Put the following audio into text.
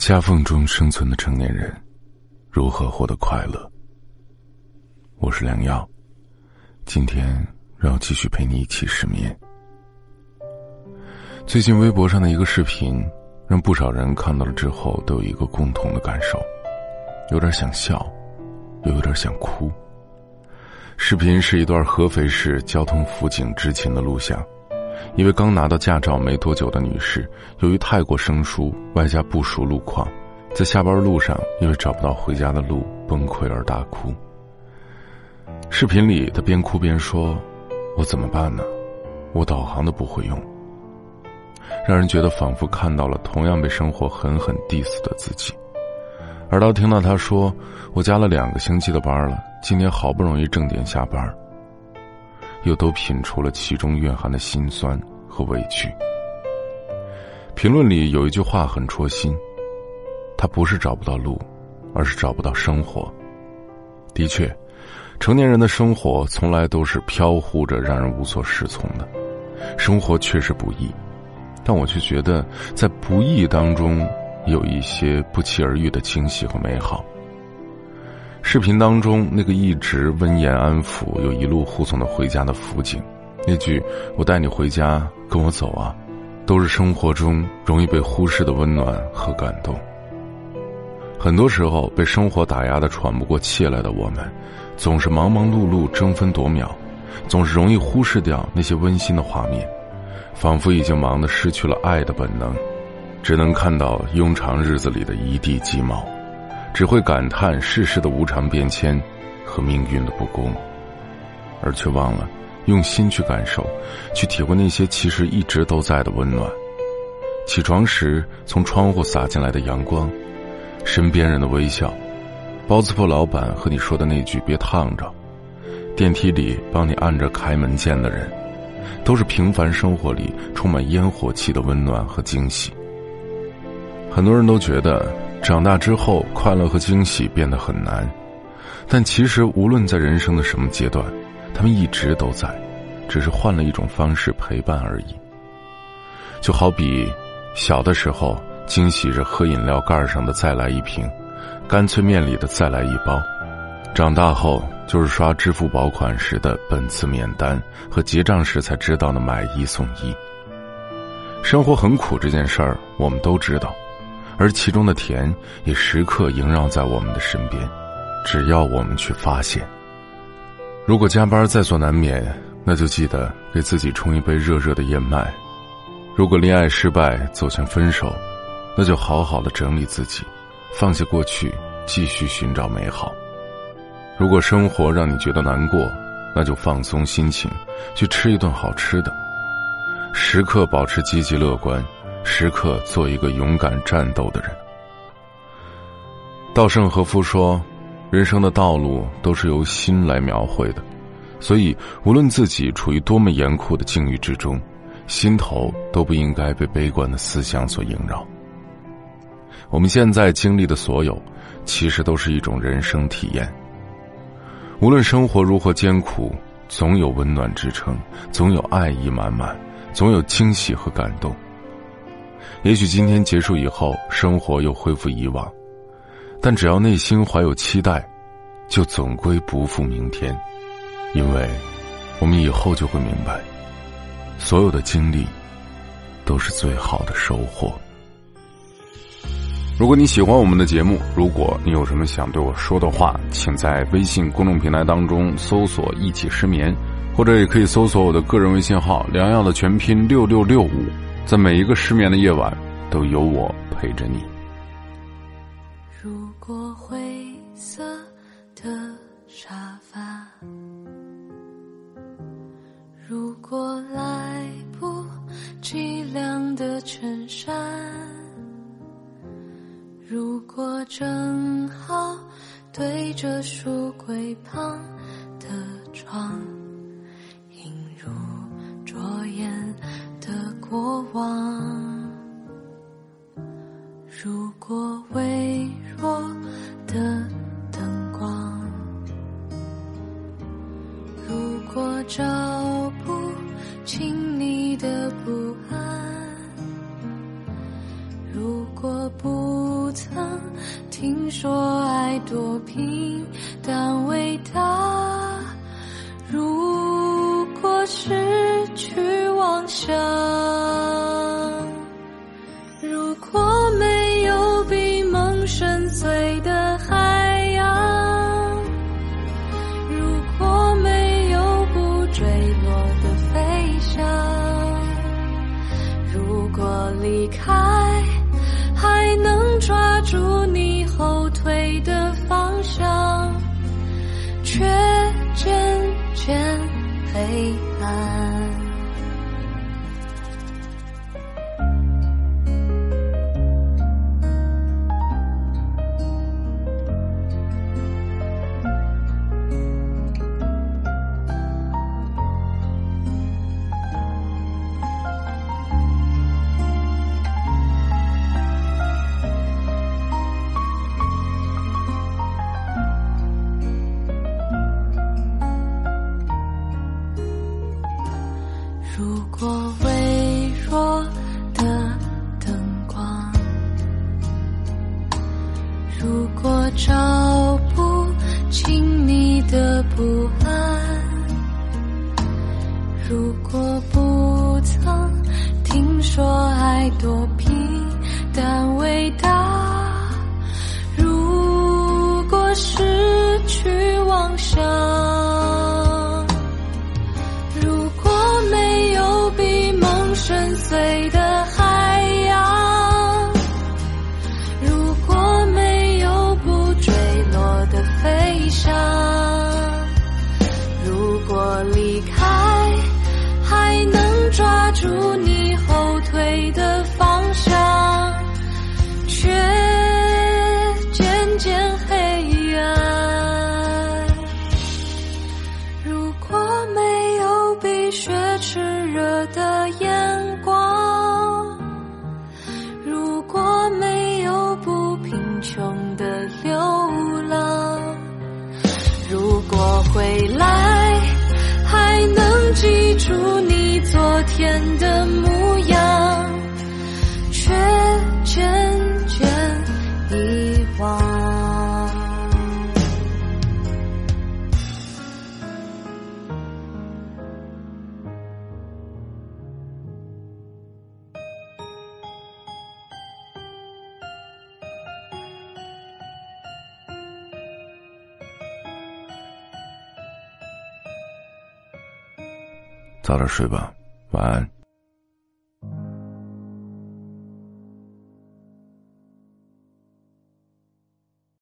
夹缝中生存的成年人，如何获得快乐？我是良药，今天让我继续陪你一起失眠。最近微博上的一个视频，让不少人看到了之后都有一个共同的感受，有点想笑，又有点想哭。视频是一段合肥市交通辅警执勤的录像。一位刚拿到驾照没多久的女士，由于太过生疏，外加不熟路况，在下班路上因为找不到回家的路崩溃而大哭。视频里，她边哭边说：“我怎么办呢？我导航都不会用。”让人觉得仿佛看到了同样被生活狠狠 diss 的自己。而当听到她说：“我加了两个星期的班了，今天好不容易正点下班。”又都品出了其中蕴含的辛酸和委屈。评论里有一句话很戳心：“他不是找不到路，而是找不到生活。”的确，成年人的生活从来都是飘忽着，让人无所适从的。生活确实不易，但我却觉得在不易当中，有一些不期而遇的惊喜和美好。视频当中那个一直温言安抚又一路护送他回家的辅警，那句“我带你回家，跟我走啊”，都是生活中容易被忽视的温暖和感动。很多时候被生活打压的喘不过气来的我们，总是忙忙碌碌争分夺秒，总是容易忽视掉那些温馨的画面，仿佛已经忙得失去了爱的本能，只能看到庸常日子里的一地鸡毛。只会感叹世事的无常变迁和命运的不公，而却忘了用心去感受，去体会那些其实一直都在的温暖。起床时从窗户洒进来的阳光，身边人的微笑，包子铺老板和你说的那句“别烫着”，电梯里帮你按着开门键的人，都是平凡生活里充满烟火气的温暖和惊喜。很多人都觉得。长大之后，快乐和惊喜变得很难，但其实无论在人生的什么阶段，他们一直都在，只是换了一种方式陪伴而已。就好比小的时候，惊喜着喝饮料盖上的“再来一瓶”，干脆面里的“再来一包”；长大后，就是刷支付宝款时的本次免单和结账时才知道的买一送一。生活很苦这件事儿，我们都知道。而其中的甜也时刻萦绕在我们的身边，只要我们去发现。如果加班在所难免，那就记得给自己冲一杯热热的燕麦；如果恋爱失败走向分手，那就好好的整理自己，放下过去，继续寻找美好。如果生活让你觉得难过，那就放松心情，去吃一顿好吃的，时刻保持积极乐观。时刻做一个勇敢战斗的人。稻盛和夫说：“人生的道路都是由心来描绘的，所以无论自己处于多么严酷的境遇之中，心头都不应该被悲观的思想所萦绕。我们现在经历的所有，其实都是一种人生体验。无论生活如何艰苦，总有温暖支撑，总有爱意满满，总有惊喜和感动。”也许今天结束以后，生活又恢复以往，但只要内心怀有期待，就总归不负明天，因为，我们以后就会明白，所有的经历，都是最好的收获。如果你喜欢我们的节目，如果你有什么想对我说的话，请在微信公众平台当中搜索“一起失眠”，或者也可以搜索我的个人微信号“良药”的全拼六六六五。在每一个失眠的夜晚，都有我陪着你。如果灰色的沙发，如果来不及晾的衬衫，如果正好对着书柜旁的窗。过往，如果微弱的灯光，如果找不清你的不安，如果不。曾听说爱多平淡伟大。如果失去想，如果没有比梦深邃的海洋，如果没有不坠落的飞翔，如果离开还能抓住你后退的方向，却渐渐黑暗。如果照不进你的不安，如果不曾听说爱多平淡伟大，如果失去妄想。未来还能记住你昨天的模样，早点睡吧，晚安。